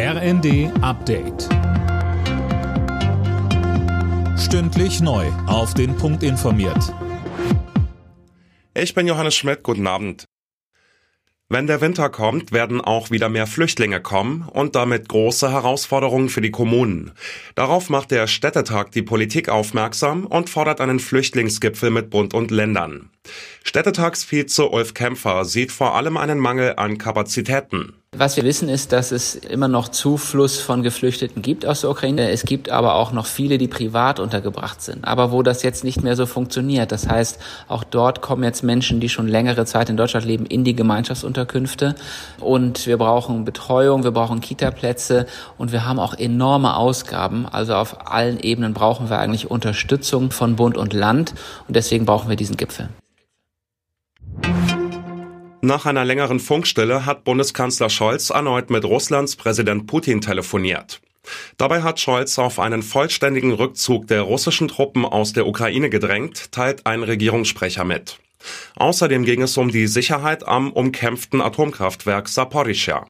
RND Update. Stündlich neu. Auf den Punkt informiert. Ich bin Johannes Schmidt. Guten Abend. Wenn der Winter kommt, werden auch wieder mehr Flüchtlinge kommen und damit große Herausforderungen für die Kommunen. Darauf macht der Städtetag die Politik aufmerksam und fordert einen Flüchtlingsgipfel mit Bund und Ländern. Städtetagsvize Ulf Kämpfer sieht vor allem einen Mangel an Kapazitäten. Was wir wissen ist, dass es immer noch Zufluss von Geflüchteten gibt aus der Ukraine. Es gibt aber auch noch viele, die privat untergebracht sind. Aber wo das jetzt nicht mehr so funktioniert. Das heißt, auch dort kommen jetzt Menschen, die schon längere Zeit in Deutschland leben, in die Gemeinschaftsunterkünfte. Und wir brauchen Betreuung, wir brauchen Kitaplätze und wir haben auch enorme Ausgaben. Also auf allen Ebenen brauchen wir eigentlich Unterstützung von Bund und Land. Und deswegen brauchen wir diesen Gipfel. Nach einer längeren Funkstille hat Bundeskanzler Scholz erneut mit Russlands Präsident Putin telefoniert. Dabei hat Scholz auf einen vollständigen Rückzug der russischen Truppen aus der Ukraine gedrängt, teilt ein Regierungssprecher mit. Außerdem ging es um die Sicherheit am umkämpften Atomkraftwerk Saporischschja.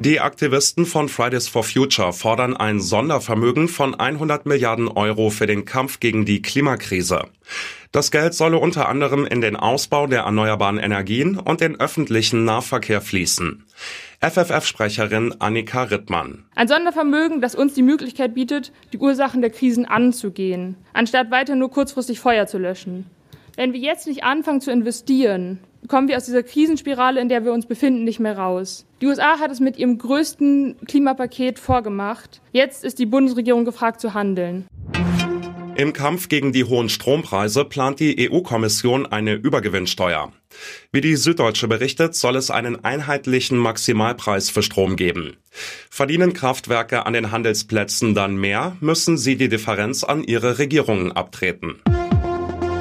Die Aktivisten von Fridays for Future fordern ein Sondervermögen von 100 Milliarden Euro für den Kampf gegen die Klimakrise. Das Geld solle unter anderem in den Ausbau der erneuerbaren Energien und den öffentlichen Nahverkehr fließen. FFF-Sprecherin Annika Rittmann. Ein Sondervermögen, das uns die Möglichkeit bietet, die Ursachen der Krisen anzugehen, anstatt weiter nur kurzfristig Feuer zu löschen. Wenn wir jetzt nicht anfangen zu investieren, kommen wir aus dieser Krisenspirale, in der wir uns befinden, nicht mehr raus. Die USA hat es mit ihrem größten Klimapaket vorgemacht. Jetzt ist die Bundesregierung gefragt zu handeln. Im Kampf gegen die hohen Strompreise plant die EU-Kommission eine Übergewinnsteuer. Wie die Süddeutsche berichtet, soll es einen einheitlichen Maximalpreis für Strom geben. Verdienen Kraftwerke an den Handelsplätzen dann mehr, müssen sie die Differenz an ihre Regierungen abtreten.